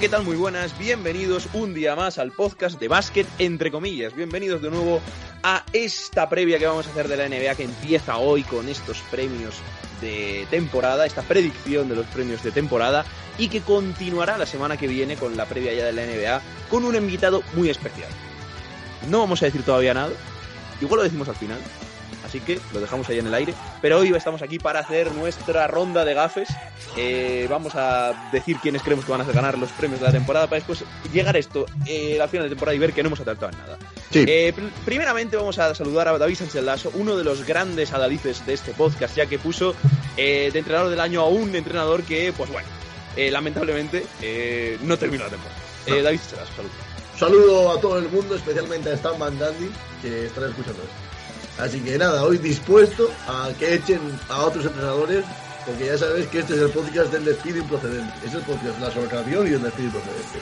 ¿qué tal? Muy buenas, bienvenidos un día más al podcast de básquet, entre comillas. Bienvenidos de nuevo a esta previa que vamos a hacer de la NBA que empieza hoy con estos premios de temporada, esta predicción de los premios de temporada y que continuará la semana que viene con la previa ya de la NBA con un invitado muy especial. No vamos a decir todavía nada, igual lo decimos al final, así que lo dejamos ahí en el aire. Pero hoy estamos aquí para hacer nuestra ronda de gafes. Eh, vamos a decir quiénes creemos que van a ganar los premios de la temporada para después llegar a esto eh, al final de temporada y ver que no hemos acertado en nada. Sí. Eh, pr- primeramente vamos a saludar a David Sánchez Lasso, uno de los grandes adalices de este podcast, ya que puso eh, de entrenador del año a un entrenador que, pues bueno, eh, lamentablemente eh, no terminó la temporada. Eh, David Sánchez Lasso, saludos. Saludo a todo el mundo, especialmente a Stan Van Gundy, que estará escuchando esto. Así que nada, hoy dispuesto a que echen a otros entrenadores, porque ya sabéis que este es el podcast del despido improcedente. Es el podcast de la sobrecargación y el despido improcedente.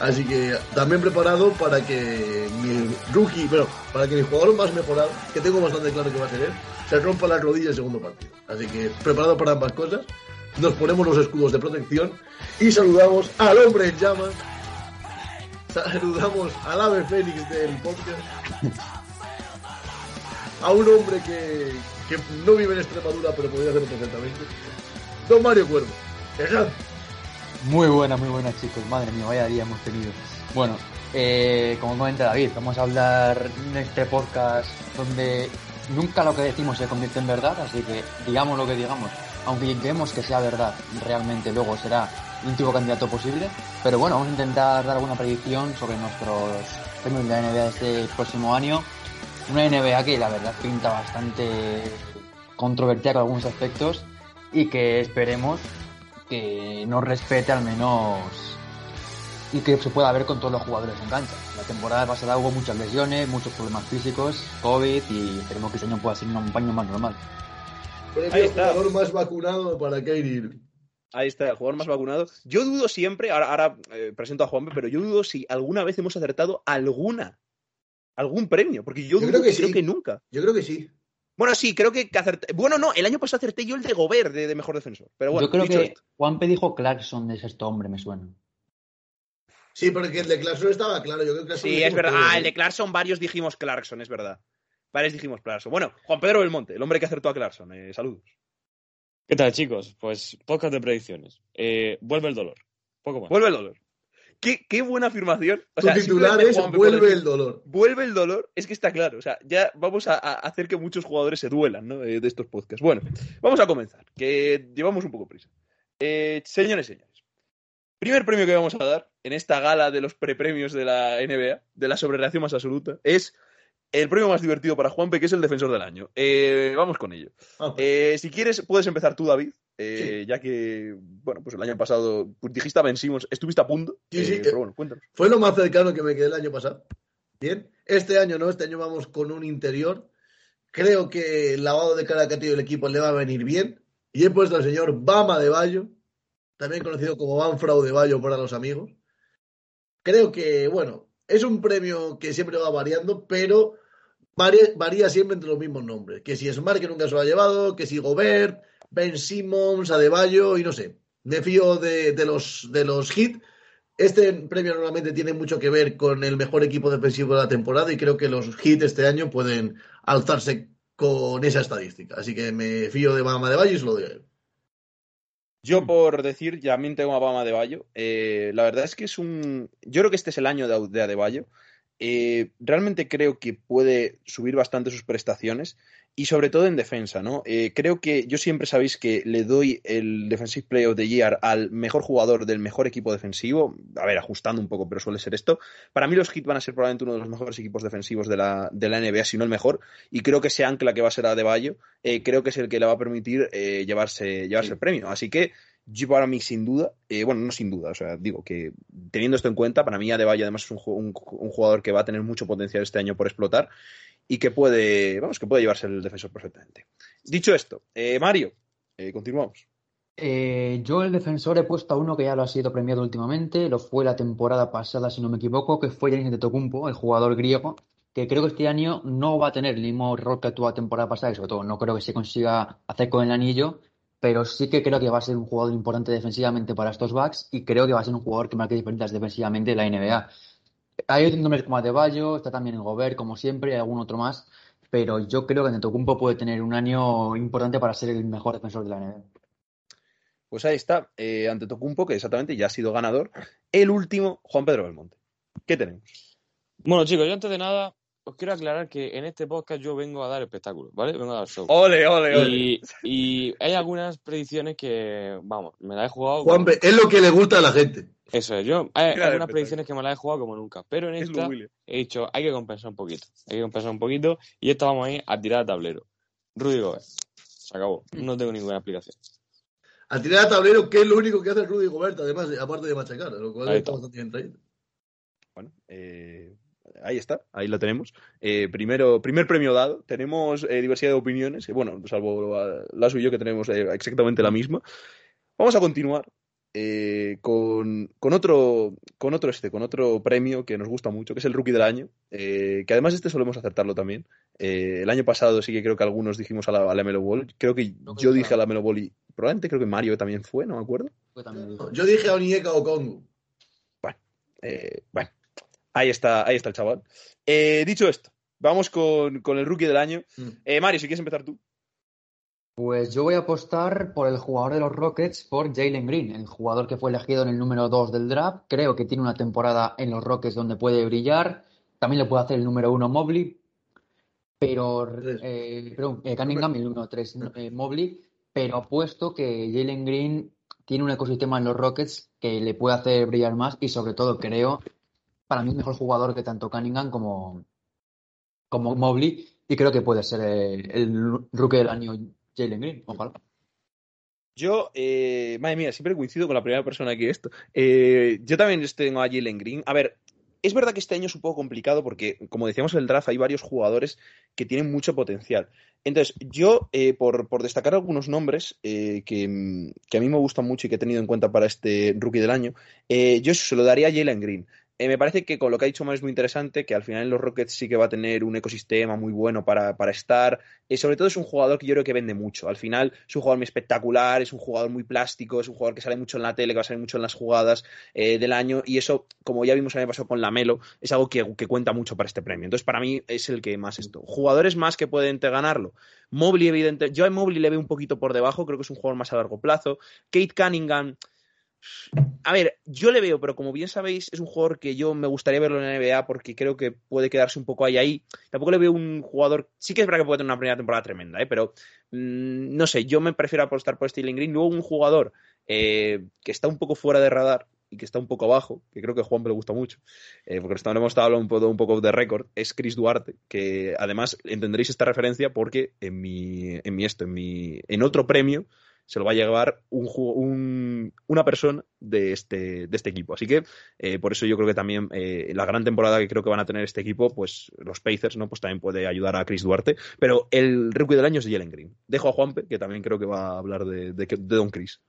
Así que también preparado para que mi rookie, bueno, para que mi jugador más mejorado, que tengo bastante claro que va a ser se rompa la rodilla el segundo partido. Así que preparado para ambas cosas, nos ponemos los escudos de protección y saludamos al hombre en llamas Saludamos al ave fénix del podcast. A un hombre que, no vive en Extremadura, pero podría hacerlo perfectamente. Don Mario Cuervo. Muy buena, muy buena chicos, madre mía, vaya día hemos tenido. Bueno, eh, como comenta David, vamos a hablar en este podcast donde nunca lo que decimos se convierte en verdad, así que digamos lo que digamos, aunque intentemos que sea verdad, realmente luego será el último candidato posible, pero bueno, vamos a intentar dar alguna predicción sobre nuestros premios de la NBA de este próximo año. Una NBA que la verdad pinta bastante controvertida con algunos aspectos y que esperemos que nos respete al menos y que se pueda ver con todos los jugadores en cancha. La temporada pasada hubo muchas lesiones, muchos problemas físicos, COVID y esperemos que este año pueda ser un baño más normal. Ahí Premio está. jugador más vacunado para Irving. Ahí está, el jugador más vacunado. Yo dudo siempre, ahora, ahora eh, presento a Juanpe, pero yo dudo si alguna vez hemos acertado alguna, algún premio, porque yo, creo que creo sí. que nunca. Yo creo que sí. Bueno, sí, creo que, que acerté. Bueno, no, el año pasado acerté yo el de Gobert de, de mejor defensor. Pero bueno, Yo creo dicho que esto. Juanpe dijo Clarkson de sexto hombre, me suena. Sí, porque el de Clarkson estaba claro. Yo creo que Sí, es verdad. Ah, el de Clarkson, varios dijimos Clarkson, es verdad. Varios dijimos Clarkson. Bueno, Juan Pedro Belmonte, el hombre que acertó a Clarkson. eh, saludos. ¿Qué tal, chicos? Pues podcast de predicciones. Eh, vuelve el dolor. Poco más. Vuelve el dolor. Qué, qué buena afirmación. O Tu sea, titular es Vuelve decir- el dolor. vuelve el dolor, es que está claro. O sea, ya vamos a, a hacer que muchos jugadores se duelan ¿no? Eh, de estos podcasts. Bueno, vamos a comenzar, que llevamos un poco prisa. Eh, señores señores, primer premio que vamos a dar en esta gala de los prepremios de la NBA, de la sobrereacción más absoluta, es el premio más divertido para Juanpe, que es el defensor del año. Eh, vamos con ello. Ah, Eh, si quieres, puedes empezar tú, David. Eh, Ya que, bueno, pues el año pasado pues, dijiste a Ben Simmons, estuviste a punto. Sí, sí, eh, pero bueno, cuéntanos. Fue lo más cercano que me quedé el año pasado. Bien. Este año no, este año vamos con un interior. Creo que el lavado de cara que ha tenido el equipo le va a venir bien. Y he puesto al señor Bama de Bayo, también conocido como Banfrau de Bayo para los amigos. Creo que, bueno, es un premio que siempre va variando, pero varía, varía siempre entre los mismos nombres. Que si Smart, que nunca se lo ha llevado, que si Gobert, Ben Simmons, Adebayo, y no sé. Me fío de, los, de los hits. Este premio normalmente tiene mucho que ver con el mejor equipo defensivo de la temporada y creo que los hits este año pueden alzarse con esa estadística. Así que me fío de Bama de Valle y se lo doy a él. Yo por decir, ya también tengo a Bama de Bayo. Eh, la verdad es que es un... Yo creo que este es el año de, de Adebayo. Eh, realmente creo que puede subir bastante sus prestaciones y sobre todo en defensa, ¿no? Eh, creo que yo siempre sabéis que le doy el Defensive Player of the Year al mejor jugador del mejor equipo defensivo, a ver, ajustando un poco, pero suele ser esto. Para mí los Heat van a ser probablemente uno de los mejores equipos defensivos de la, de la NBA, si no el mejor, y creo que ese ancla que va a ser a De Bayo, eh, creo que es el que le va a permitir eh, llevarse, llevarse Sí. el premio. Así que yo para mí, sin duda, eh, bueno, no sin duda, o sea, digo que teniendo esto en cuenta, para mí Adebayo además es un, ju- un- un jugador que va a tener mucho potencial este año por explotar y que puede, vamos, que puede llevarse el defensor perfectamente. Dicho esto, eh, Mario, eh, continuamos. Yo el defensor he puesto a uno que ya lo ha sido premiado últimamente, lo fue la temporada pasada, si no me equivoco, que fue Giannis Antetokounmpo, el jugador griego, que creo que este año no va a tener el mismo rol que tuvo la temporada pasada y sobre todo no creo que se consiga hacer con el anillo, pero sí que creo que va a ser un jugador importante defensivamente para estos Bucks y creo que va a ser un jugador que marque diferencias defensivamente en la NBA. Hay otros nombres como Adebayo, está también el Gobert, como siempre, y algún otro más, pero yo creo que Antetokounmpo puede tener un año importante para ser el mejor defensor de la NBA. Pues ahí está, eh, ante Tocumpo, que exactamente ya ha sido ganador. El último, Juan Pedro Belmonte. ¿Qué tenemos? Bueno, chicos, yo antes de nada os quiero aclarar que en este podcast yo vengo a dar espectáculo, ¿vale? Vengo a dar show. Ole, ole, ole. Y, y hay algunas predicciones que, vamos, me las he jugado. Juanpe, es lo que le gusta a la gente. Eso es, yo. Hay Claro, algunas predicciones que me las he jugado como nunca. Pero en Es esta he dicho, hay que compensar un poquito. Hay que compensar un poquito. Y esta vamos a ir a tirar a tablero. Rudy Gobert. Se acabó. No tengo ninguna explicación. A tirar a tablero, que es lo único que hace Rudy Gobert, además, aparte de machacar, lo cual está. bastante bien traído. Bueno, eh, ahí está, ahí lo tenemos. Eh, primero, primer premio dado. Tenemos eh, diversidad de opiniones, eh, bueno, salvo la, la suya que tenemos eh, exactamente la misma. Vamos a continuar eh, con, con otro, con otro este, con otro premio que nos gusta mucho, que es el Rookie del Año, eh, que además este solemos acertarlo también. Eh, el año pasado sí que creo que algunos dijimos a la, a la Melo Ball. Creo que yo yo dije a la. Melo Ball y probablemente creo que Mario también fue, no me acuerdo. Yo. Yo dije a Onyeka o Congo. Eh, bueno, ahí está, ahí está el chaval. Eh, dicho esto, vamos con, con el rookie del año. Mm. Eh, Mario, si quieres empezar tú. Pues yo voy a apostar por el jugador de los Rockets, por Jalen Green, el jugador que fue elegido en el número 2 del draft. Creo que tiene una temporada en los Rockets donde puede brillar. También le puede hacer el número 1 Mobley, pero eh, perdón, eh, Cunningham y el número 3 Mobley. Pero apuesto que Jalen Green tiene un ecosistema en los Rockets que le puede hacer brillar más y sobre todo creo, para mí es mejor jugador que tanto Cunningham como, como Mobley y creo que puede ser el rookie del año Jalen Green, ojalá. Yo, eh, madre mía, siempre coincido con la primera persona que esto. Eh, yo también tengo a Jalen Green. A ver, es verdad que este año es un poco complicado porque, como decíamos en el draft, hay varios jugadores que tienen mucho potencial. Entonces, yo, eh, por, por destacar algunos nombres que, que a mí me gustan mucho y que he tenido en cuenta para este rookie del año, yo se lo daría a Jalen Green. Eh, me parece que con lo que ha dicho Mario es muy interesante, que al final en los Rockets sí que va a tener un ecosistema muy bueno para, para estar. Eh, sobre todo es un jugador que yo creo que vende mucho. Al final es un jugador muy espectacular, es un jugador muy plástico, es un jugador que sale mucho en la tele, que va a salir mucho en las jugadas eh, del año. Y eso, como ya vimos el año pasado con Lamelo, es algo que, que cuenta mucho para este premio. Entonces, para mí es el que más esto. Jugadores más que pueden ganarlo. Mobley, evidente. Yo a Mobley le veo un poquito por debajo, creo que es un jugador más a largo plazo. Kate Cunningham. A ver, yo le veo, pero como bien sabéis, es un jugador que yo me gustaría verlo en la NBA porque creo que puede quedarse un poco ahí ahí. Tampoco le veo un jugador. Sí que es verdad que puede tener una primera temporada tremenda, ¿eh? pero mm, no sé, yo me prefiero apostar por Stealing Green. Luego un jugador eh, que está un poco fuera de radar y que está un poco abajo, que creo que a Juan le gusta mucho, eh, porque hemos estado hablando un poco, un poco de récord, es Chris Duarte, que además entenderéis esta referencia porque en mi, en mi esto, en mi, en otro premio se lo va a llevar un, un- una persona de este, de este equipo. Así que eh, por eso yo creo que también eh, la gran temporada que creo que van a tener este equipo, pues los Pacers, ¿no? Pues también puede ayudar a Chris Duarte. Pero el rookie del año es Jalen Green. Dejo a Juanpe, que también creo que va a hablar de, de, de Don Chris.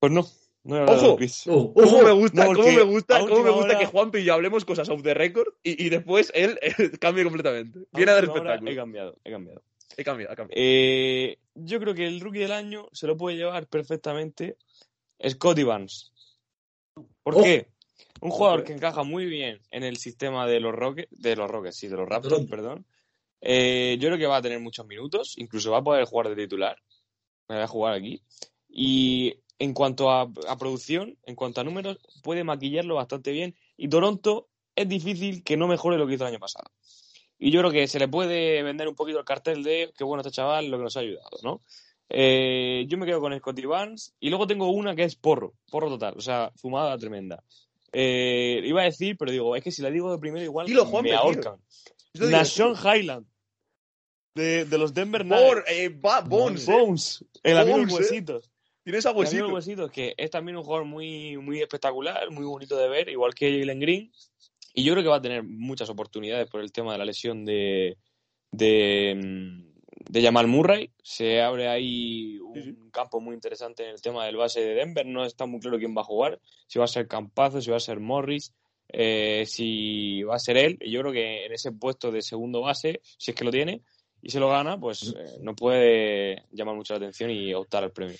Pues no. ¡Ojo! Oh, ¿Cómo ojo. me gusta, No, cómo me gusta, cómo me gusta hora- que Juanpe y yo hablemos cosas off the record y, y después él cambie completamente. Viene a dar espectáculo. He cambiado, he cambiado. He cambiado, he cambiado. Eh, yo creo que el rookie del año se lo puede llevar perfectamente Scotty Barnes. ¿Por Oh. qué? Un jugador que encaja muy bien en el sistema de los Rockets, de los Rockets, sí, de los Raptors, perdón. Eh, yo creo que va a tener muchos minutos, incluso va a poder jugar de titular. Me voy a jugar aquí. Y en cuanto a, a producción, en cuanto a números, puede maquillarlo bastante bien. Y Toronto es difícil que no mejore lo que hizo el año pasado. Y yo creo que se le puede vender un poquito el cartel de qué bueno este chaval, lo que nos ha ayudado, ¿no? Eh, yo me quedo con Scotty Barnes y luego tengo una que es porro, porro total, o sea, fumada tremenda. Eh, iba a decir, pero digo, es que si la digo de primero igual Dilo, Juanpe, me ahorcan. Digo, Nashon Highland, de, de los Denver Por, Nuggets. eh, Bones, eh. Bones, el amigo de eh. Huesitos. Tienes a El amigo de Huesitos, que es también un jugador muy, muy espectacular, muy bonito de ver, igual que Jalen Green. Y yo creo que va a tener muchas oportunidades por el tema de la lesión de, de, mm, de Jamal Murray. Se abre ahí un Sí, sí. campo muy interesante en el tema del base de Denver. No está muy claro quién va a jugar, si va a ser Campazo, si va a ser Morris, eh, si va a ser él. Y yo creo que en ese puesto de segundo base, si es que lo tiene y se lo gana, pues eh, no puede llamar mucho la atención y optar al premio.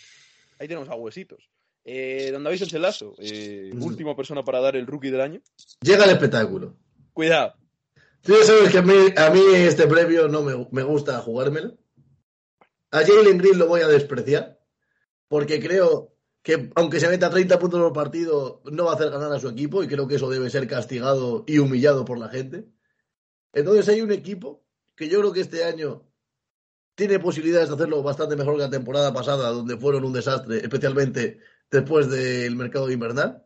Ahí tenemos a huesitos. Eh, don David Sánchez Lasso, eh, Mm. última persona para dar el rookie del año. Llega el espectáculo. Cuidado. Tú ya sabes que a mí, a mí este premio no me, me gusta jugármelo. A Jalen Green lo voy a despreciar, porque creo que aunque se meta 30 puntos por partido, no va a hacer ganar a su equipo y creo que eso debe ser castigado y humillado por la gente. Entonces hay un equipo que yo creo que este año tiene posibilidades de hacerlo bastante mejor que la temporada pasada, donde fueron un desastre, especialmente después del mercado invernal.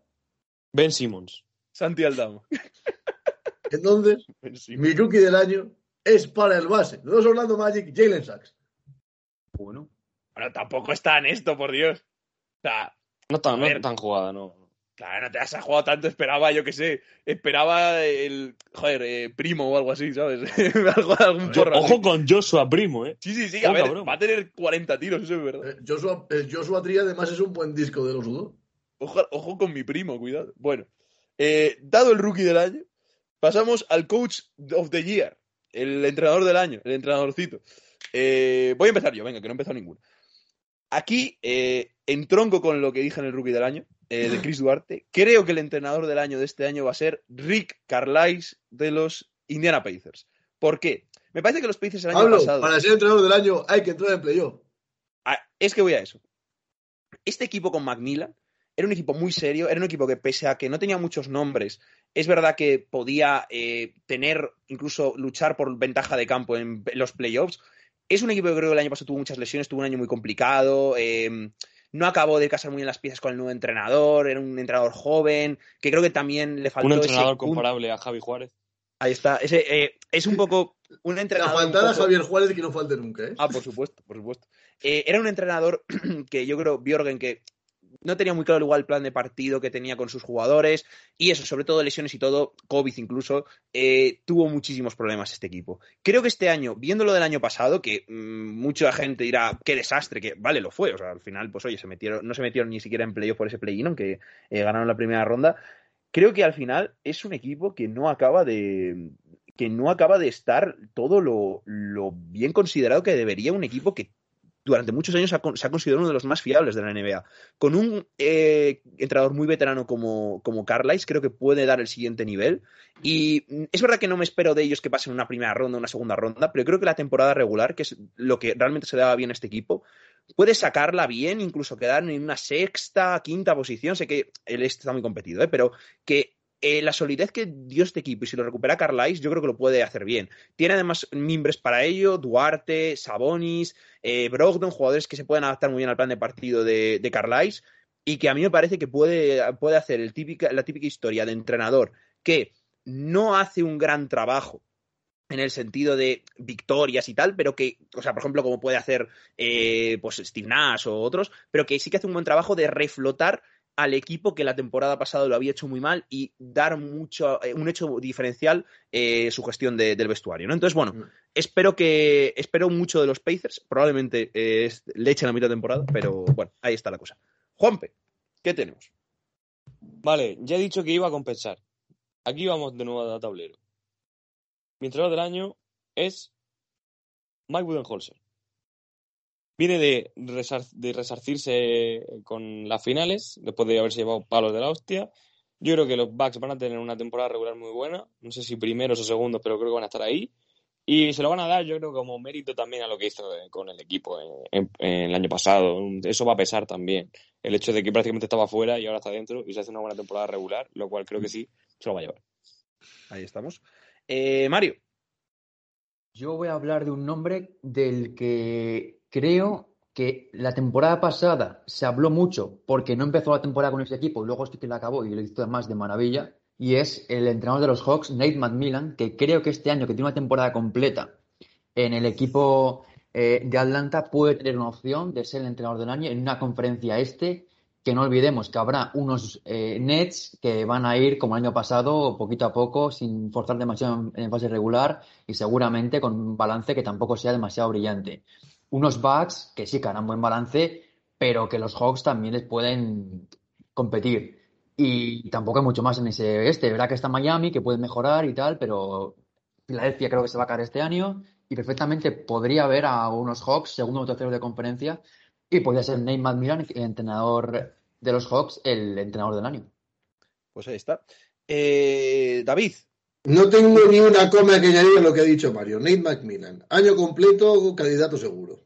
Ben Simmons. Santi Aldama. Entonces, mi rookie del año es para el base. De los Orlando Magic, Jalen Sachs. Bueno, Bueno, tampoco está en esto, por Dios. O sea, No tan, no tan jugada, no. Claro, no te has jugado tanto, esperaba, yo qué sé, esperaba el, joder, eh, primo o algo así, ¿sabes? algo, algún Yo- porro así. ojo con Joshua Primo, ¿eh? Sí, sí, sí, a ver, va a tener 40 tiros, eso es verdad. Eh, Joshua, el Joshua Tree además es un buen disco de los Udo. Ojo, ojo con mi primo, cuidado. Bueno, eh, dado el rookie del año, pasamos al coach of the year, el entrenador del año, el entrenadorcito. Eh, voy a empezar yo, venga, que no he empezado ninguno. Aquí, eh, entronco con lo que dije en el rookie del año, eh, de Chris Duarte. Creo que el entrenador del año de este año va a ser Rick Carlisle de los Indiana Pacers. ¿Por qué? Me parece que los Pacers el año Pablo, pasado. para ser entrenador del año hay que entrar en playoff. Ah, es que voy a eso. Este equipo con Macmillan era un equipo muy serio, era un equipo que pese a que no tenía muchos nombres, es verdad que podía eh, tener, incluso luchar por ventaja de campo en los playoffs. Es un equipo que creo que el año pasado tuvo muchas lesiones, tuvo un año muy complicado, eh, no acabó de casar muy bien las piezas con el nuevo entrenador, era un entrenador joven, que creo que también le faltó Un ese entrenador punto. comparable a Javi Juárez. Ahí está, ese, eh, es un poco un La entrenador. un faltada poco- Javier Juárez y que no falte nunca, ¿eh? Ah, por supuesto, por supuesto. Eh, era un entrenador que yo creo, Bjorgen, que no tenía muy claro igual el plan de partido que tenía con sus jugadores y eso, sobre todo lesiones y todo, COVID incluso, eh, tuvo muchísimos problemas este equipo. Creo que este año, viéndolo del año pasado, que mm, mucha gente dirá, qué desastre, que vale, lo fue, o sea, al final, pues oye, se metieron, no se metieron ni siquiera en playoff por ese play-in, aunque eh, ganaron la primera ronda. Creo que al final es un equipo que no acaba de que no acaba de estar todo lo, lo bien considerado que debería un equipo que durante muchos años se ha, considerado uno de los más fiables de la NBA. Con un eh, entrenador muy veterano como, como Carlisle, creo que puede dar el siguiente nivel. Y es verdad que no me espero de ellos que pasen una primera ronda, una segunda ronda, pero creo que la temporada regular, que es lo que realmente se daba bien a este equipo, puede sacarla bien, incluso quedar en una sexta, quinta posición. Sé que el este está muy competido, ¿eh? pero que eh, la solidez que dio este equipo y si lo recupera Carlisle, yo creo que lo puede hacer bien. Tiene además mimbres para ello, Duarte, Sabonis, eh, Brogdon, jugadores que se pueden adaptar muy bien al plan de partido de, de Carlisle y que a mí me parece que puede, puede hacer el típica, la típica historia de entrenador que no hace un gran trabajo en el sentido de victorias y tal, pero que, o sea, por ejemplo, como puede hacer eh, pues o otros, pero que sí que hace un buen trabajo de reflotar al equipo que la temporada pasada lo había hecho muy mal y dar mucho, eh, un hecho diferencial eh, su gestión de- del vestuario, ¿no? Entonces, bueno, Mm. espero que espero mucho de los Pacers, probablemente eh, es- le echen a mitad de temporada, pero bueno, ahí está la cosa. Juanpe, ¿qué tenemos? Vale, ya he dicho que iba a compensar. Aquí vamos de nuevo a tablero. Mi entrenador del año es Mike Budenholzer. Viene de, resar- de resarcirse con las finales, después de haberse llevado palos de la hostia. Yo creo que los Bucks van a tener una temporada regular muy buena. No sé si primeros o segundos, pero creo que van a estar ahí. Y se lo van a dar, yo creo, como mérito también a lo que hizo eh, con el equipo en- en- en el año pasado. Eso va a pesar también el hecho de que prácticamente estaba fuera y ahora está dentro y se hace una buena temporada regular, lo cual creo que sí se lo va a llevar. Ahí estamos. Eh, Mario, Yo voy a hablar de un nombre del que creo que la temporada pasada se habló mucho porque no empezó la temporada con ese equipo y luego sí que la acabó y lo hizo más de maravilla. Y es el entrenador de los Hawks, Nate McMillan, que creo que este año, que tiene una temporada completa en el equipo eh, de Atlanta, puede tener una opción de ser el entrenador del año en una conferencia este que no olvidemos que habrá unos eh, Nets que van a ir como el año pasado, poquito a poco, sin forzar demasiado en fase regular y seguramente con un balance que tampoco sea demasiado brillante. Unos Bucks que sí que harán buen balance, pero que los Hawks también les pueden competir. Y tampoco hay mucho más en ese este. Verá que está Miami, que puede mejorar y tal, pero Filadelfia creo que se va a caer este año y perfectamente podría haber a unos Hawks, segundo o tercero de conferencia, y podría ser Nate McMillan, entrenador de los Hawks, el entrenador del año. Pues ahí está. Eh, David, No tengo ni una coma que añadir a lo que ha dicho Mario. Nate McMillan. Año completo, candidato seguro.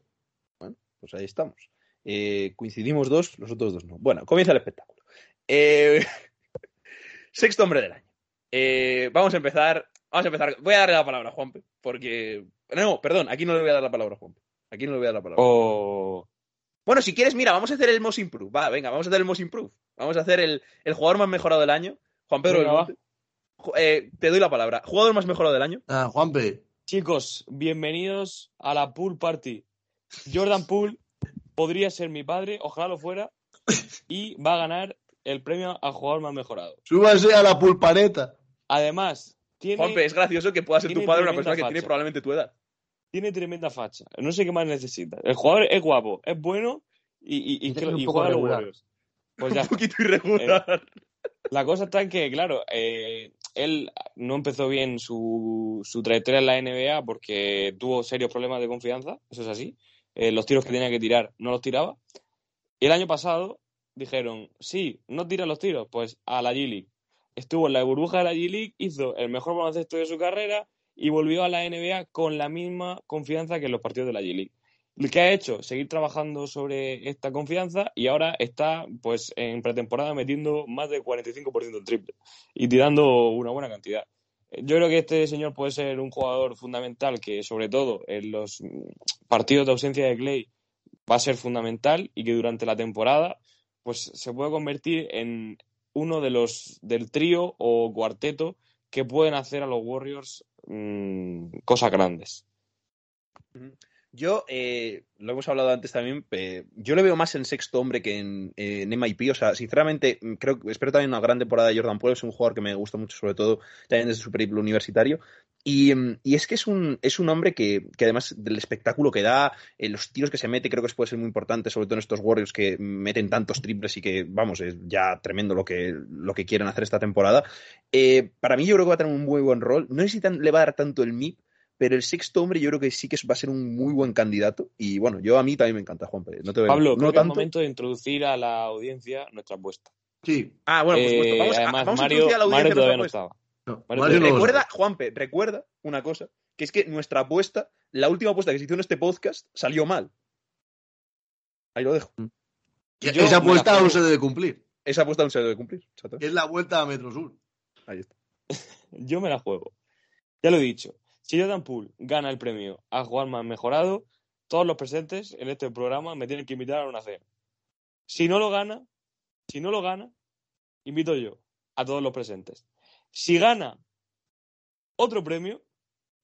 pues ahí estamos. Eh, coincidimos dos, los otros dos no. Bueno, comienza el espectáculo. Eh, sexto hombre del año. Eh, vamos a empezar. Vamos a empezar. Voy a darle la palabra a Juanpe, porque. No, perdón, aquí no le voy a dar la palabra a Juanpe. Aquí no le voy a dar la palabra. O Bueno, si quieres, mira, vamos a hacer el Most Improve. Va, venga, vamos a hacer el Most Improve. Vamos a hacer el, el jugador más mejorado del año. Juan Pedro Venga, eh, te doy la palabra. Jugador más mejorado del año. Ah, Juanpe. chicos, bienvenidos a la Pool Party. Jordan Poole podría ser mi padre, ojalá lo fuera, y va a ganar el premio a jugador más mejorado. Súbase a la pulpaneta. Además, tiene, Juanpe, es gracioso que pueda ser tu padre una persona que tiene probablemente tu edad. tiene tremenda facha. No sé qué más necesita. El jugador es guapo, es bueno y, y, y Y que- es un y poco juega a los. Warriors. Pues ya Un poquito irregular. La cosa está en que, claro, eh, él no empezó bien su, su trayectoria en la NBA porque tuvo serios problemas de confianza, eso es así. Eh, los tiros que tenía que tirar no los tiraba. Y el año pasado dijeron, sí, no tira los tiros, pues a la G-League. Estuvo en la burbuja de la G-League, hizo el mejor baloncesto de su carrera y volvió a la NBA con la misma confianza que en los partidos de la G-League. ¿Qué ha hecho? Seguir trabajando sobre esta confianza y ahora está pues en pretemporada metiendo más del 45% en triple y tirando una buena cantidad. Yo creo que este señor puede ser un jugador fundamental que sobre todo en los partidos de ausencia de Clay va a ser fundamental y que durante la temporada pues se puede convertir en uno de los del trío o cuarteto que pueden hacer a los Warriors mm, cosas grandes. Yo, eh, lo hemos hablado antes también, eh, yo le veo más en sexto hombre que en, en MIP. O sea, sinceramente, mm, creo espero también una gran temporada de Jordan Poole. Es un jugador que me gusta mucho, sobre todo también desde su periplo universitario. Y, mm, y es que es un, es un hombre que, además del espectáculo que da, eh, los tiros que se mete, creo que puede ser muy importante, sobre todo en estos Warriors que meten tantos triples y que, vamos, es ya tremendo lo que, lo que quieren hacer esta temporada. Eh, para mí, yo creo que va a tener un muy buen rol. No sé si le va a dar tanto el MIP, pero el sexto hombre yo creo que sí que va a ser un muy buen candidato. Y bueno, yo a mí también me encanta, Juan No te voy a- Pablo, no creo que es tanto. momento de introducir a la audiencia nuestra apuesta. Sí. Ah, bueno, por supuesto. Eh, Vamos, a- Mario, introducir a la Mario audiencia todavía no nuestra estaba. No, Mario, Mario no lo Recuerda. Juanpe, recuerda una cosa, que es que nuestra apuesta, la última apuesta que se hizo en este podcast, salió mal. Ahí lo dejo. Que Yo Esa apuesta aún se debe cumplir. Esa apuesta no se debe cumplir. exacto. Es la vuelta a Metro Sur. Ahí está. Yo me la juego. Ya lo he dicho. Si Jordan Poole gana el premio a jugar más mejorado, todos los presentes en este programa me tienen que invitar a una cena. Si no lo gana, si no lo gana, invito yo a todos los presentes. Si gana otro premio,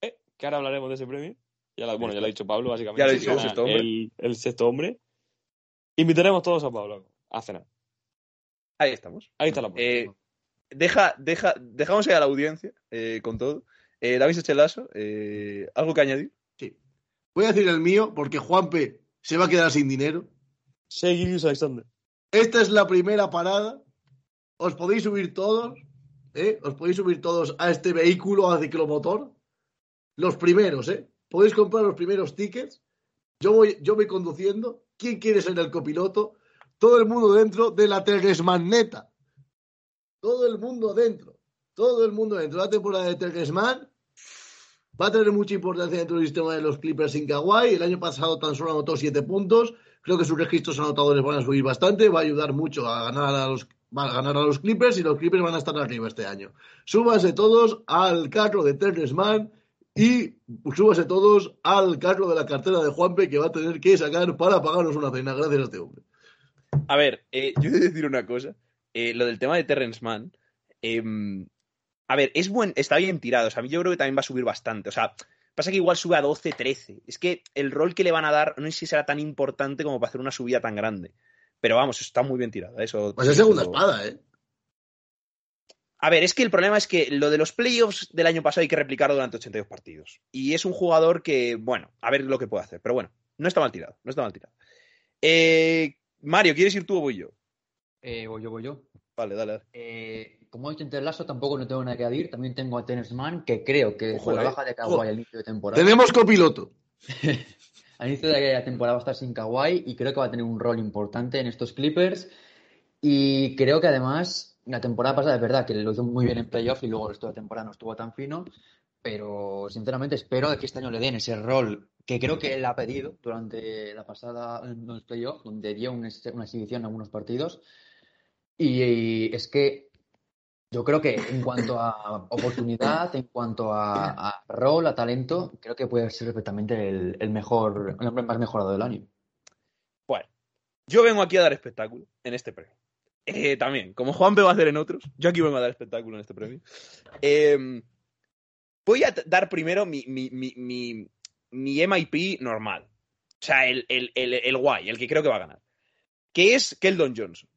eh, que ahora hablaremos de ese premio, ya la- bueno, ya lo ha dicho Pablo, básicamente. Ya lo ha si dicho, el sexto hombre. el, el sexto hombre, invitaremos todos a Pablo a cenar. Ahí estamos. Ahí está la. Eh, deja, deja, dejamos ahí a la audiencia eh, con todo. Eh, David Echelazo, eh, ¿algo que añadir? Sí. Voy a decir el mío porque Juanpe se va a quedar sin dinero. Gilgeous Alexander. Esta es la primera parada. Os podéis subir todos. ¿eh? Os podéis subir todos a este vehículo a ciclomotor. Los primeros, ¿eh? Podéis comprar los primeros tickets. Yo voy, yo voy conduciendo. ¿Quién quiere ser el copiloto? Todo el mundo dentro de la Telesman-neta. Todo el mundo dentro. Todo el mundo dentro. La temporada de Telesman va a tener mucha importancia dentro del sistema de los Clippers sin Kawhi. El año pasado tan solo anotó 7 puntos. Creo que sus registros anotadores van a subir bastante. Va a ayudar mucho a ganar a los, a ganar a los Clippers y los Clippers van a estar arriba este año. Súbanse todos al carro de Terrence Mann Y súbase todos al carro de la cartera de Juanpe que va a tener que sacar para pagarnos una cena, gracias a este hombre. A ver, eh, yo he de decir una cosa. Eh, lo del tema de Terrence Mann. em, a ver, es buen, está bien tirado. O sea, a mí yo creo que también va a subir bastante. O sea, pasa que igual sube a 12, 13. Es que el rol que le van a dar no sé si será tan importante como para hacer una subida tan grande. Pero vamos, está muy bien tirado. Eso, Va a ser segunda espada, ¿eh? A ver, es que el problema es que lo de los playoffs del año pasado hay que replicarlo durante 82 partidos. Y es un jugador que, bueno, a ver lo que puede hacer. Pero bueno, no está mal tirado. No está mal tirado. Eh, Mario, ¿quieres ir tú o voy yo? Eh, voy yo, voy yo. Vale, dale, dale. Eh, como he dicho entre lazo, tampoco no tengo nada que añadir. También tengo a Tennis Man, que creo que Ojo, con la baja de Kawhi al inicio de temporada. Tenemos copiloto. Al inicio de la temporada va a estar sin Kawhi y creo que va a tener un rol importante en estos Clippers. Y creo que además, la temporada pasada es verdad que lo hizo muy bien en playoff y luego el resto de la temporada no estuvo tan fino. Pero sinceramente espero que este año le den ese rol que creo que él ha pedido durante la pasada en los playoffs, donde dio un ex- una exhibición en algunos partidos. Y es que yo creo que en cuanto a oportunidad, en cuanto a, rol, a talento, creo que puede ser perfectamente el, mejor, el hombre más mejorado del año. Bueno, yo vengo aquí a dar espectáculo en este premio. Eh, también, como Juanpe va a hacer en otros, yo aquí vengo a dar espectáculo en este premio. Eh, voy a dar primero mi, mi, mi, mi, mi MIP normal. O sea, el, el, el, el guay, el que creo que va a ganar. Que es Keldon Johnson.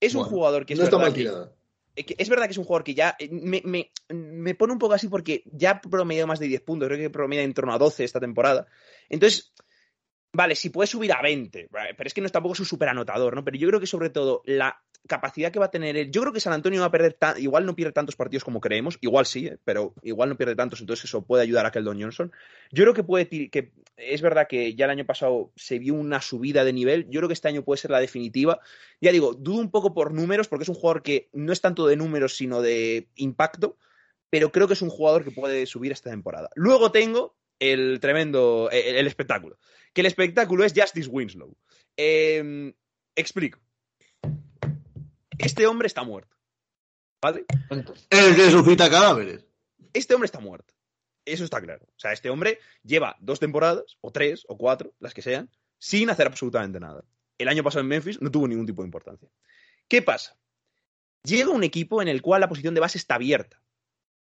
Es un jugador que es no está verdad tirada. eh, que es verdad que es un jugador que ya eh, me, me, me pone un poco así porque ya promedió más de 10 puntos, creo que promedia en torno a 12 esta temporada. Entonces, vale, si puede subir a 20, vale, pero es que no es tampoco su super anotador, ¿no? Pero yo creo que sobre todo la capacidad que va a tener él, yo creo que San Antonio va a perder, tan- igual no pierde tantos partidos como creemos, igual sí, ¿eh? pero igual no pierde tantos, entonces eso puede ayudar a Keldon Johnson. Yo creo que puede, que es verdad que ya el año pasado se vio una subida de nivel, yo creo que este año puede ser la definitiva. Ya digo, dudo un poco por números, porque es un jugador que no es tanto de números, sino de impacto, pero creo que es un jugador que puede subir esta temporada. Luego tengo el tremendo, el, el espectáculo, que el espectáculo es Justice Winslow. Eh, explico. Este hombre está muerto, ¿vale? El que resucita cadáveres. Este hombre está muerto. Eso está claro. O sea, este hombre lleva dos temporadas, o tres, o cuatro, las que sean, sin hacer absolutamente nada. El año pasado en Memphis no tuvo ningún tipo de importancia. ¿Qué pasa? Llega un equipo en el cual la posición de base está abierta.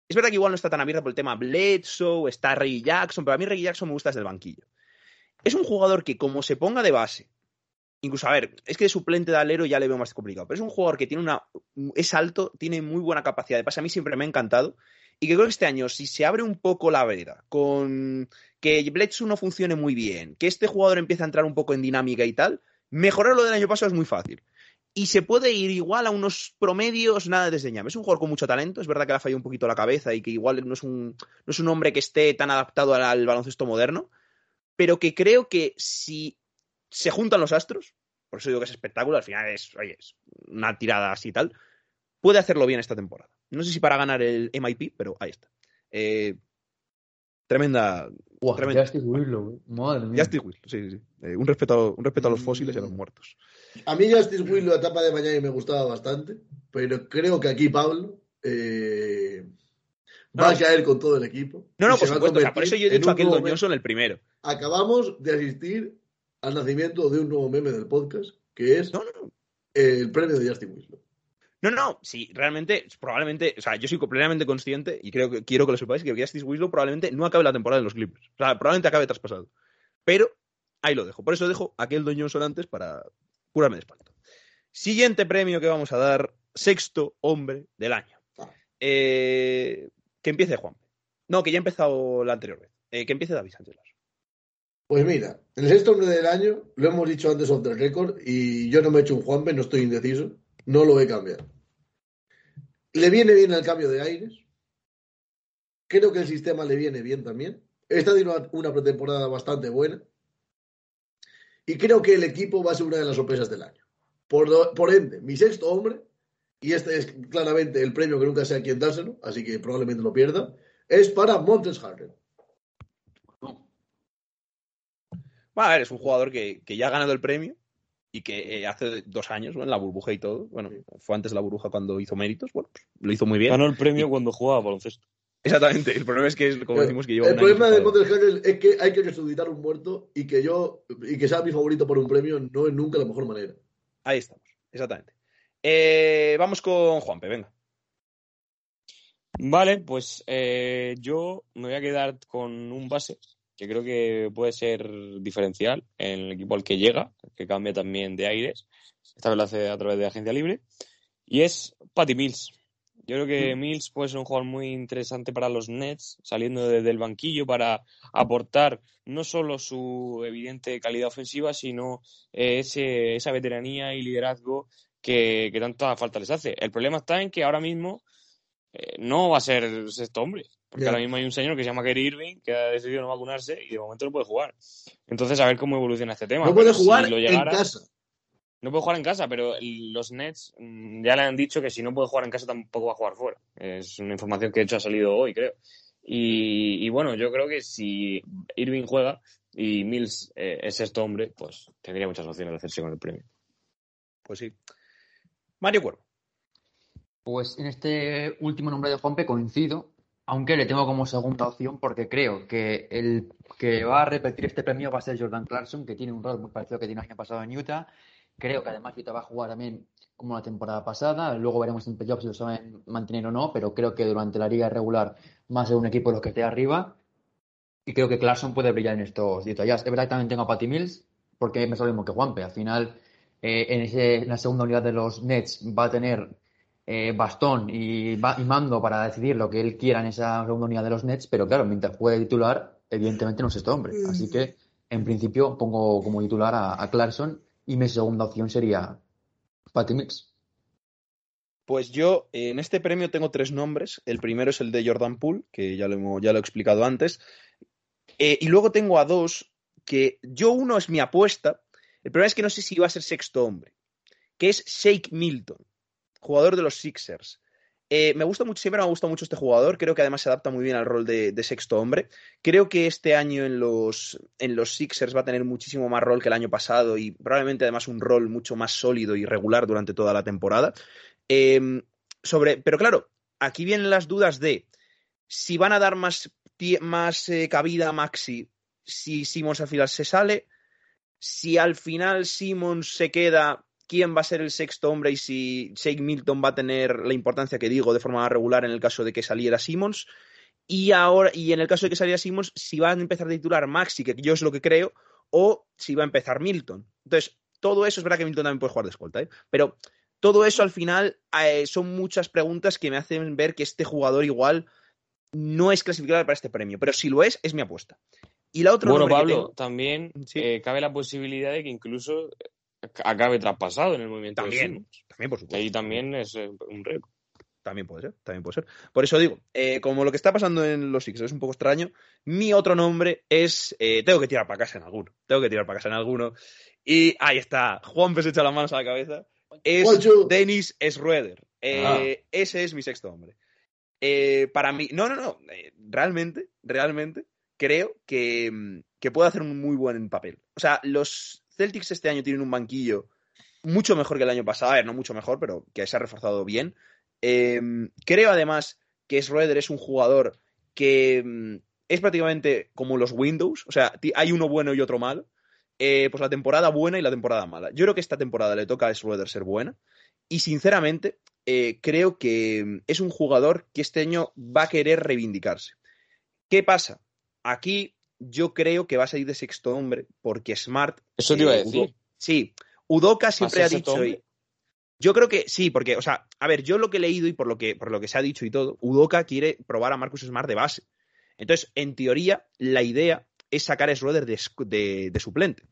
Es verdad que igual no está tan abierta por el tema Bledsoe, está Reggie Jackson, pero a mí Reggie Jackson me gusta desde el banquillo. Es un jugador que, como se ponga de base, incluso, a ver, es que de suplente de alero ya le veo más complicado, pero es un jugador que tiene una. es alto, tiene muy buena capacidad de pase. A mí siempre me ha encantado. Y que creo que este año, si se abre un poco la vereda con que Bledsoe no funcione muy bien, que este jugador empiece a entrar un poco en dinámica y tal, mejorar lo del año pasado es muy fácil. Y se puede ir igual a unos promedios, nada de desdeñable. Es un jugador con mucho talento, es verdad que le ha fallado un poquito la cabeza y que igual no es un, no es un hombre que esté tan adaptado al baloncesto moderno, pero que creo que si se juntan los astros, por eso digo que es espectáculo, al final es, oye, es una tirada así y tal, puede hacerlo bien esta temporada. No sé si para ganar el MIP, pero ahí está. Eh, tremenda. Justice Winslow, eh. madre mía. Justice Winslow, sí, sí. sí. Eh, un, respeto, un respeto a los fósiles y a los muertos. A mí Justice Will la etapa de Miami me gustaba bastante, pero creo que aquí Pablo eh, va a caer con todo el equipo. No, no, por supuesto. O sea, por eso yo he en dicho a nuevo meme. Johnson el primero. Acabamos de asistir al nacimiento de un nuevo meme del podcast, que es No, no, no. el premio de Justin Winslow. No, no, sí, realmente, probablemente, o sea, yo soy plenamente consciente y creo que quiero que lo sepáis que Justice Winslow probablemente no acabe la temporada en los Clippers. O sea, probablemente acabe traspasado. Pero ahí lo dejo. Por eso dejo a Keldon Johnson antes para curarme de espanto. Siguiente premio que vamos a dar, sexto hombre del año. Eh, que empiece Juan. No, que ya ha empezado la anterior vez. Eh, que empiece David Sánchez Lasso. Pues mira, el sexto hombre del año, lo hemos dicho antes off the record, y yo no me he hecho un Juanpe, no estoy indeciso, no lo voy a. Le viene bien el cambio de aires. Creo que el sistema le viene bien también. Está teniendo una, pretemporada bastante buena. Y creo que el equipo va a ser una de las sorpresas del año. Por, por ende, mi sexto hombre, y este es claramente el premio que nunca sé a quién dárselo, así que probablemente lo pierda, es para Montes Harden. Bueno, a ver, es un jugador que, que ya ha ganado el premio y que eh, hace dos años, bueno, en la burbuja y todo, bueno, fue antes de la burbuja cuando hizo méritos, bueno, pues, lo hizo muy bien. Ganó el premio cuando jugaba baloncesto. Exactamente, el problema es que, como decimos, que lleva El un problema año de. Montes Harrell es que hay que resucitar un muerto y que yo, y que sea mi favorito por un premio no es nunca la mejor manera. Ahí estamos, exactamente. Eh, vamos con Juanpe, venga. Vale, pues eh, yo me voy a quedar con un base que creo que puede ser diferencial en el equipo al que llega, que cambia también de aires. Esta vez lo hace a través de agencia libre. Y es Patty Mills. Yo creo que Mills puede ser un jugador muy interesante para los Nets, saliendo desde el banquillo para aportar no solo su evidente calidad ofensiva, sino eh, ese, esa veteranía y liderazgo que, que tanta falta les hace. El problema está en que ahora mismo eh, no va a ser sexto hombre. Porque ahora mismo hay un señor que se llama Kerry Irving que ha decidido no vacunarse y de momento no puede jugar. Entonces, a ver cómo evoluciona este tema. No puede si jugar en casa. No puede jugar en casa, pero los Nets mm, ya le han dicho que si no puede jugar en casa tampoco va a jugar fuera. Es una información que de hecho ha salido hoy, creo. Y, y bueno, yo creo que si Irving juega y Mills eh, es sexto hombre, pues tendría muchas opciones de hacerse con el premio. Pues sí. Mario Cuervo. Pues en este último nombre de Juanpe coincido, aunque le tengo como segunda opción porque creo que el que va a repetir este premio va a ser Jordan Clarkson, que tiene un rol muy parecido que tiene el año pasado en Utah. Creo que además Utah va a jugar también como la temporada pasada. Luego veremos en playoffs si lo saben mantener o no, pero creo que durante la liga regular a ser un equipo de los que esté arriba. Y creo que Clarkson puede brillar en estos Jazz. Es verdad que también tengo a Patty Mills, porque me lo mismo que Juanpe. Al final, eh, en, ese- en la segunda unidad de los Nets va a tener eh, bastón y, mando para decidir lo que él quiera en esa segunda unidad de los Nets, pero claro, mientras juegue titular, evidentemente no es este hombre. Así que, en principio, pongo como titular a, a Clarkson y mi segunda opción sería Patty Mills. Pues yo en este premio tengo tres nombres. El primero es el de Jordan Poole, que ya lo, hemos- ya lo he explicado antes. Eh, y luego tengo a dos que yo uno es mi apuesta. El problema es que no sé si va a ser sexto hombre, que es Shake Milton, jugador de los Sixers. Eh, me gusta mucho, siempre me ha gustado mucho este jugador. Creo que además se adapta muy bien al rol de, sexto hombre. Creo que este año en los, en los Sixers va a tener muchísimo más rol que el año pasado y probablemente además un rol mucho más sólido y regular durante toda la temporada. Eh, sobre, pero claro, aquí vienen las dudas de si van a dar más, más eh, cabida a Maxi si Simmons al final se sale, si al final Simmons se queda, quién va a ser el sexto hombre y si Shake Milton va a tener la importancia que digo de forma regular en el caso de que saliera Simmons. Y ahora, y en el caso de que saliera Simmons, si va a empezar a titular Maxi, que yo es lo que creo, o si va a empezar Milton. Entonces, todo eso es verdad que Milton también puede jugar de escolta, ¿eh? pero todo eso al final eh, son muchas preguntas que me hacen ver que este jugador igual no es clasificable para este premio, pero si lo es, es mi apuesta. Y la otra Bueno, Pablo, tengo- también Sí. eh, cabe la posibilidad de que incluso acabe traspasado en el movimiento de También, Simmons. también por supuesto. Ahí también es eh, un récord. También puede ser, también puede ser. Por eso digo, eh, como lo que está pasando en los Sixers es un poco extraño, mi otro nombre es. eh, tengo que tirar para casa en alguno. Tengo que tirar para casa en alguno. Y ahí está. Juan se echa las manos a la cabeza. Es. Dennis Schroeder. Eh, Ah. Ese es mi sexto hombre. Eh, para mí. No, no, no. eh, realmente, realmente, creo que, mm, que puede hacer un muy buen papel. O sea, los Celtics este año tienen un banquillo mucho mejor que el año pasado. A ver, no mucho mejor, pero que se ha reforzado bien. Eh, creo además que Schroeder es un jugador que mm, es prácticamente como los Windows, o sea, hay uno bueno y otro malo. Eh, pues la temporada buena y la temporada mala. Yo creo que esta temporada le toca a Schroeder ser buena y sinceramente eh, creo que mm, es un jugador que este año va a querer reivindicarse. ¿Qué pasa? Aquí yo creo que va a salir de sexto hombre porque Smart... Eso te iba a eh, decir. Udo- sí, Udoka siempre ha dicho... Yo creo que sí, porque, o sea, a ver, yo lo que he leído y por lo que, por lo que se ha dicho y todo, Udoka quiere probar a Marcus Smart de base. Entonces, en teoría, la idea es sacar a Schroeder de, sc- de- de suplente.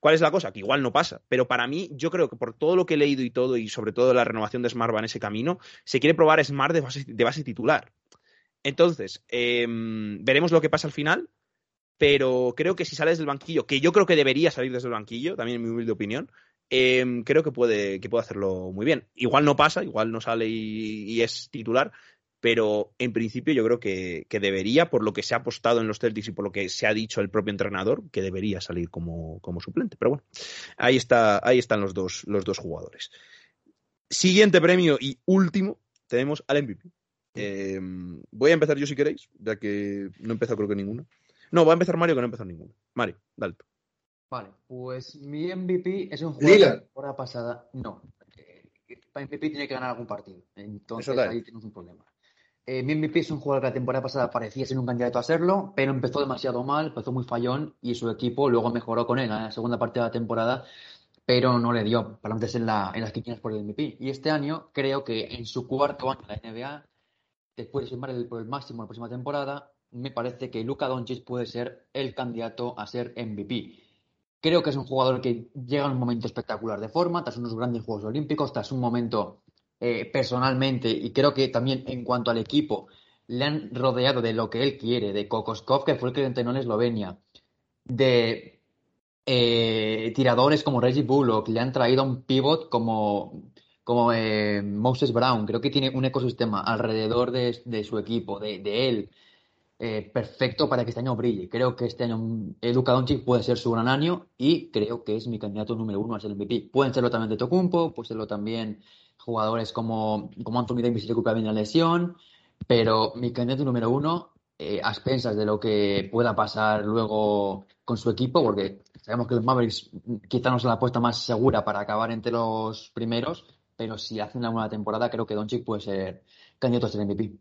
¿Cuál es la cosa? Que igual no pasa. Pero para mí, yo creo que por todo lo que he leído y todo, y sobre todo la renovación de Smart va en ese camino, se quiere probar a Smart de base, de base titular. Entonces, em, veremos lo que pasa al final. Pero creo que si sales del banquillo, que yo creo que debería salir desde el banquillo, también en mi humilde opinión, em, creo que puede, que puede hacerlo muy bien. Igual no pasa, igual no sale y, y es titular, pero en principio yo creo que, que debería, por lo que se ha apostado en los Celtics y por lo que se ha dicho el propio entrenador, que debería salir como, como suplente. Pero bueno, ahí, está, ahí están los dos, los dos jugadores. Siguiente premio y último, tenemos al MVP. Eh, voy a empezar yo si queréis, ya que no he empezado creo que ninguno. No, va a empezar Mario que no ha empezado ninguno. Mario, dale. tú. Vale, pues mi MVP es un jugador de la temporada pasada. No. Eh, Para MVP tiene que ganar algún partido. Entonces Eso da. ahí tenemos un problema. Eh, mi MVP es un jugador que la temporada pasada parecía ser un candidato a serlo, pero empezó demasiado mal, empezó muy fallón y su equipo luego mejoró con él en la segunda parte de la temporada, pero no le dio para antes en, la, en las quinielas por el MVP. Y este año creo que en su cuarto año en la NBA, después de firmar el, por el máximo la próxima temporada, me parece que Luka Doncic puede ser el candidato a ser MVP. Creo que es un jugador que llega en un momento espectacular de forma, tras unos grandes Juegos Olímpicos, tras un momento eh, personalmente, y creo que también en cuanto al equipo, le han rodeado de lo que él quiere, de Kokoskov, que fue el que entrenó en Eslovenia, de eh, tiradores como Reggie Bullock, le han traído a un pivot como, eh, Moses Brown. Creo que tiene un ecosistema alrededor de, su equipo, de él, eh, perfecto para que este año brille. Creo que este año Luka Doncic puede ser su gran año y creo que es mi candidato número uno a ser el MVP. Pueden serlo también de Tocumpo, pueden serlo también jugadores como, como Anthony Davis si recupera bien la lesión, pero mi candidato número uno, eh, a expensas de lo que pueda pasar luego con su equipo, porque sabemos que los Mavericks quizá no son la apuesta más segura para acabar entre los primeros, pero si hacen una buena temporada, creo que Doncic puede ser candidato a ser MVP.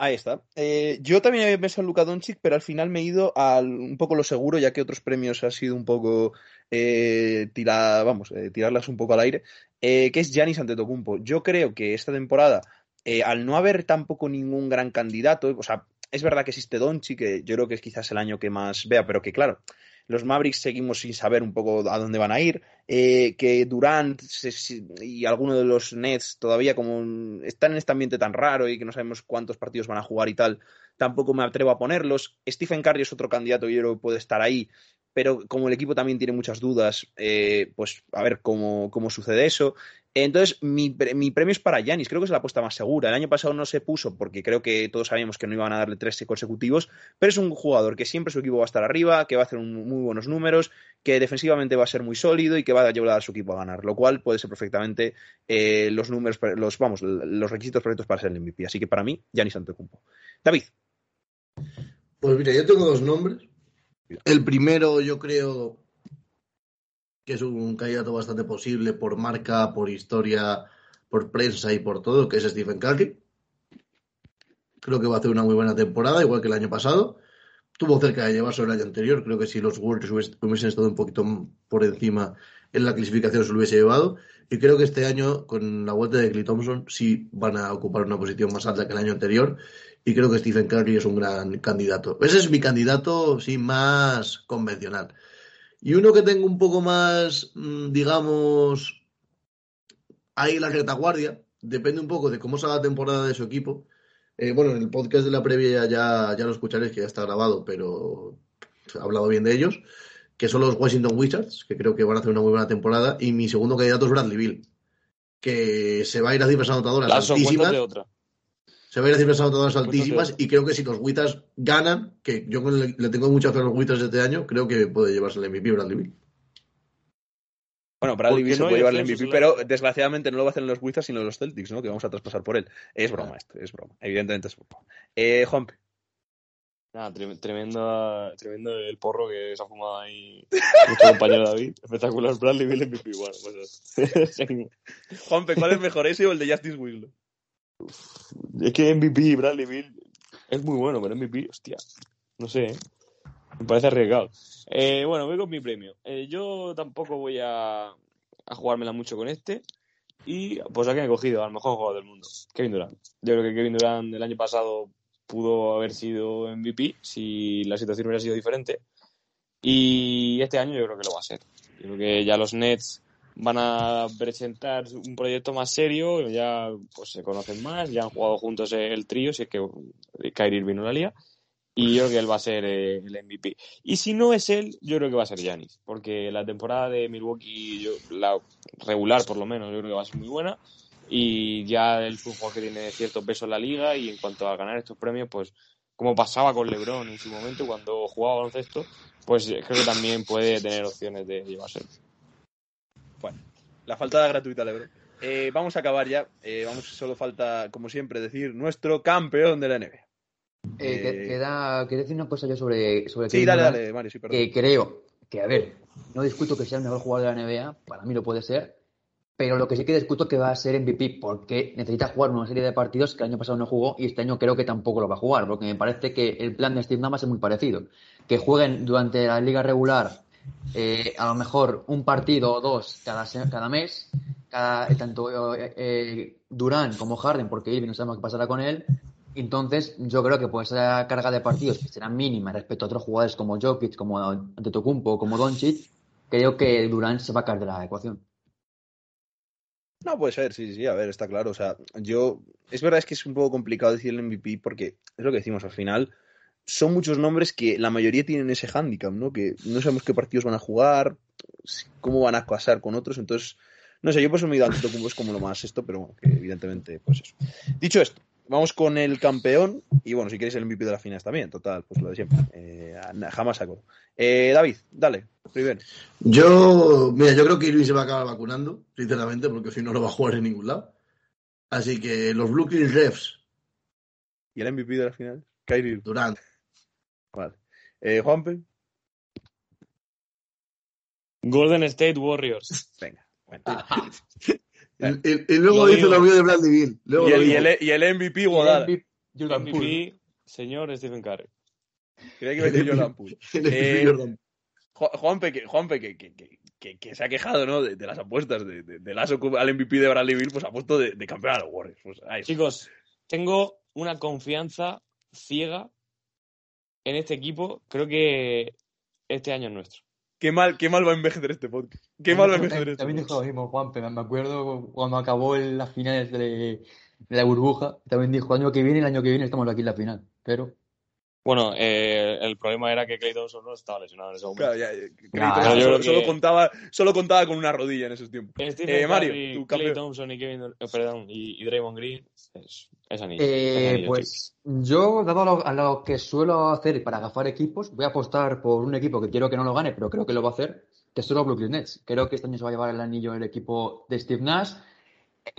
Ahí está. Eh, yo también había pensado en Luka Doncic, pero al final me he ido al un poco lo seguro, ya que otros premios ha sido un poco eh, vamos, eh, tirarlas un poco al aire, eh, que es Giannis Antetokounmpo. Yo creo que esta temporada, eh, al no haber tampoco ningún gran candidato, o sea, es verdad que existe Doncic, que yo creo que es quizás el año que más vea, pero que claro, los Mavericks seguimos sin saber un poco a dónde van a ir, eh, que Durant y algunos de los Nets todavía como están en este ambiente tan raro y que no sabemos cuántos partidos van a jugar y tal, tampoco me atrevo a ponerlos. Stephen Curry es otro candidato y yo creo puede estar ahí, pero como el equipo también tiene muchas dudas, eh, pues a ver cómo, cómo sucede eso. Entonces, mi, pre- mi premio es para Yanis, creo que es la apuesta más segura. El año pasado no se puso porque creo que todos sabíamos que no iban a darle tres consecutivos, pero es un jugador que siempre su equipo va a estar arriba, que va a hacer un- muy buenos números, que defensivamente va a ser muy sólido y que va a llevar a su equipo a ganar, lo cual puede ser perfectamente eh, los números, los, vamos, los requisitos perfectos para ser el MVP. Así que para mí, Yanis Antetokounmpo. David, Pues mira, yo tengo dos nombres. El primero, yo creo que es un candidato bastante posible por marca, por historia, por prensa y por todo, que es Stephen Curry. Creo que va a hacer una muy buena temporada, igual que el año pasado. Tuvo cerca de llevarse el año anterior. Creo que si los Warriors hubies- hubiesen estado un poquito por encima en la clasificación se lo hubiese llevado. Y creo que este año, con la vuelta de Clay Thompson, sí van a ocupar una posición más alta que el año anterior. Y creo que Stephen Curry es un gran candidato. Ese es mi candidato, sí, más convencional. Y uno que tengo un poco más, mm, digamos, ahí en la retaguardia, depende un poco de cómo salga la temporada de su equipo. Eh, bueno, en el podcast de la previa ya, ya lo escucharéis, que ya está grabado, pero he hablado bien de ellos, que son los Washington Wizards, que creo que van a hacer una muy buena temporada. Y mi segundo candidato es Bradley Bill, que se va a ir a cifras anotadoras Lazo, altísimas. otra. Se va a ir a cifras anotadoras Cuéntate altísimas y creo que si los Wizards ganan, que yo le, le tengo mucha fe a los Wizards este año, creo que puede llevarse el MVP Bradley Bill. Bueno, Bradley Beal se no puede llevar el MVP, la- pero desgraciadamente no lo va a hacer en los Wizards sino en los Celtics, ¿no? Que vamos a traspasar por él. Es broma esto, es broma. Evidentemente es broma. Eh, Juanpe. Nada, tre- tremendo, tremendo el porro que se ha fumado ahí nuestro compañero David. Espectacular, Bradley Bill MVP. Bueno, pues. Juanpe, ¿cuál es mejor, ese o el de Justice Winslow? Es que MVP Bradley Bill es muy bueno, pero MVP, hostia, no sé, ¿eh? me parece arriesgado. Eh, bueno, voy con mi premio. Eh, yo tampoco voy a, jugármela mucho con este. Y pues aquí he cogido al mejor jugador del mundo, Kevin Durant. Yo creo que Kevin Durant el año pasado pudo haber sido MVP si la situación hubiera sido diferente. Y este año yo creo que lo va a ser. Yo creo que ya los Nets van a presentar un proyecto más serio, ya pues se conocen más, ya han jugado juntos el trío, si es que Kyrie Irving no la lía, y yo creo que él va a ser eh, el MVP. Y si no es él, yo creo que va a ser Giannis, porque la temporada de Milwaukee, la regular por lo menos, yo creo que va a ser muy buena, y ya un jugador que tiene cierto peso en la liga, y en cuanto a ganar estos premios, pues como pasaba con LeBron en su momento cuando jugaba baloncesto, pues creo que también puede tener opciones de llevarse. La falta gratuita, Lebron. eh, vamos a acabar ya. Eh, vamos, solo falta, como siempre, decir nuestro campeón de la NBA. Eh, que- queda, quería decir una cosa yo sobre, sobre Sí, Kevin dale, Durant, dale, Mario, sí, perdón. que creo que, a ver, no discuto que sea el mejor jugador de la NBA, para mí lo puede ser, pero lo que sí que discuto es que va a ser MVP, porque necesita jugar una serie de partidos que el año pasado no jugó y este año creo que tampoco lo va a jugar, porque me parece que el plan de Steve Nash es muy parecido. Que jueguen durante la liga regular eh, a lo mejor un partido o dos cada, mes, cada, tanto eh, eh, Durán como Harden, porque Irving no sabemos qué pasará con él. Entonces, yo creo que por esa carga de partidos que será mínima respecto a otros jugadores como Jokic, como Antetokounmpo, como Doncic, creo que Durán se va a caer de la ecuación. No, puede ser, sí, sí, a ver, está claro. O sea, yo. Es verdad es que es un poco complicado decir el MVP porque es lo que decimos al final. Son muchos nombres que la mayoría tienen ese hándicap, ¿no? Que no sabemos qué partidos van a jugar, cómo van a casar con otros. Entonces, no sé, yo por eso me he ido a como lo más esto, pero bueno, que evidentemente, pues eso. Dicho esto, vamos con el campeón y bueno, si queréis el MVP de la final también, total, pues lo de siempre. Eh, jamás saco. Eh, David, dale, primero. Yo, mira, yo creo que Irving se va a acabar vacunando, sinceramente, porque si no, no va a jugar en ningún lado. Así que los Brooklyn Refs, ¿Y el MVP de la final? Kyrie. Durant. Vale. Eh, Juanpe, Golden State Warriors. venga. Bueno. Y, y- y luego Lo dice digo. lo mío de Bradley Bill. Luego Y el, y, digo. el, y el MVP Godard. MVP, Jordan Poole. MVP, señor Stephen Curry. Creía que iba a decir Jordan Poole. El MVP Eh, Jordan. Ju- Juanpe, que, Juanpe que, que, que, que- que se ha quejado ¿no? de, de las apuestas de, de, de Lasso al MVP de Bradley Bill, pues ha puesto de, de campeón a los Warriors. Pues. Chicos, tengo una confianza ciega en este equipo. Creo que este año es nuestro. Qué mal, qué mal va a envejecer este podcast. Qué mal va a envejecer este También dijo lo podcast. mismo Juanpe, me acuerdo cuando acabó las finales de, de la burbuja, también dijo año que viene, el año que viene estamos aquí en la final, pero Bueno, eh, el problema era que Clay Thompson no estaba lesionado en ese momento. Claro, ya, Nah, Clayton yo solo, creo que- solo contaba, solo contaba con una rodilla en esos tiempos. Eh, Mario, Curry, tu Clay campeón. Thompson y Kevin, eh, perdón, y, y Draymond Green es, es anillo. Eh, es anillo, pues yo, dado a lo, a lo que suelo hacer para agafar equipos, voy a apostar por un equipo que quiero que no lo gane, pero creo que lo va a hacer, que son los Brooklyn Nets. Creo que este año se va a llevar el anillo el equipo de Steve Nash,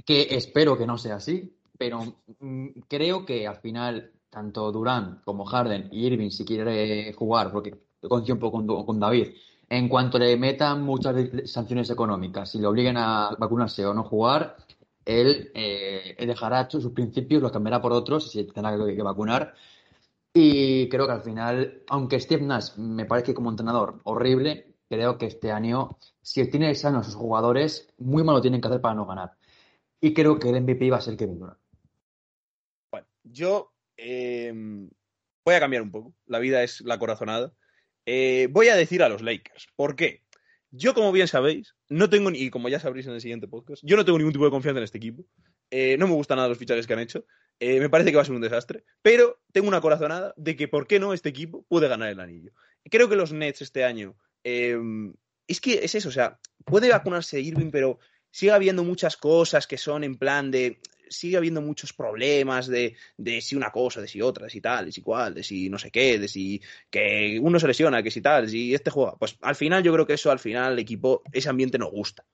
que espero que no sea así, pero mm, creo que al final tanto Durant como Harden y Irving, si quiere jugar, porque coincido un poco con, David, en cuanto le metan muchas sanciones económicas, si le obliguen a vacunarse o no jugar, él, eh, dejará sus principios, los cambiará por otros y tendrá que, vacunar. Y creo que al final, aunque Steve Nash me parece como entrenador horrible, creo que este año, si tiene sanos a sus jugadores, muy malo tienen que hacer para no ganar. Y creo que el MVP va a ser Kevin Durant. Bueno, yo eh, voy a cambiar un poco. La vida es la corazonada. Eh, voy a decir a los Lakers. ¿Por qué? Yo, como bien sabéis, no tengo, ni- y como ya sabréis en el siguiente podcast, yo no tengo ningún tipo de confianza en este equipo. Eh, no me gustan nada los fichajes que han hecho. Eh, me parece que va a ser un desastre. Pero tengo una corazonada de que, ¿por qué no este equipo puede ganar el anillo? Creo que los Nets este año. eh, es que es eso, o sea, puede vacunarse Irving, pero sigue habiendo muchas cosas que son en plan de. Sigue habiendo muchos problemas de, de si una cosa, de si otra, de si tal, de si cual, de si no sé qué, de si que uno se lesiona, que si tal, si este juega. Pues al final yo creo que eso al final el equipo, ese ambiente no gusta.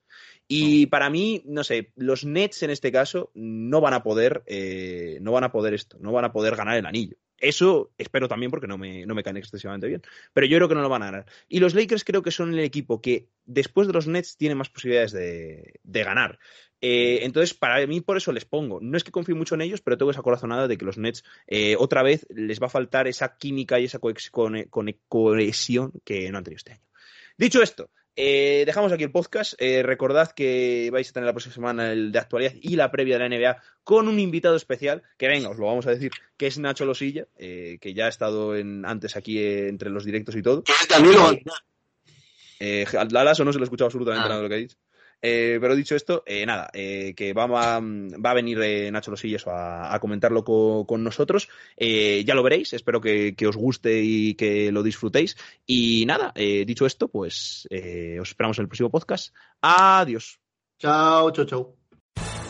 Y para mí, no sé, los Nets en este caso no van a poder, eh, no van a poder esto, no van a poder ganar el anillo. Eso espero también porque no me, no me caen excesivamente bien. Pero yo creo que no lo van a ganar. Y los Lakers creo que son el equipo que después de los Nets tiene más posibilidades de, de ganar. Eh, entonces, para mí, por eso les pongo. No es que confíe mucho en ellos, pero tengo esa corazonada de que los Nets eh, otra vez les va a faltar esa química y esa cohesión que no han tenido este año. Dicho esto, eh, dejamos aquí el podcast. Eh, recordad que vais a tener la próxima semana el de actualidad y la previa de la NBA con un invitado especial, que venga, os lo vamos a decir, que es Nacho Losilla, eh, que ya ha estado en, antes aquí eh, entre los directos y todo. También lo- Eh, a Lasso no se lo he escuchado absolutamente Ah. nada de lo que ha dicho. Eh, pero dicho esto, eh, nada, eh, que va, a- va a venir Nacho Losillas a, a comentarlo co- con nosotros. Ya lo veréis, espero que, que os guste y que lo disfrutéis. Y nada, dicho esto, pues os esperamos en el próximo podcast. Adiós. Chao, chao, chao.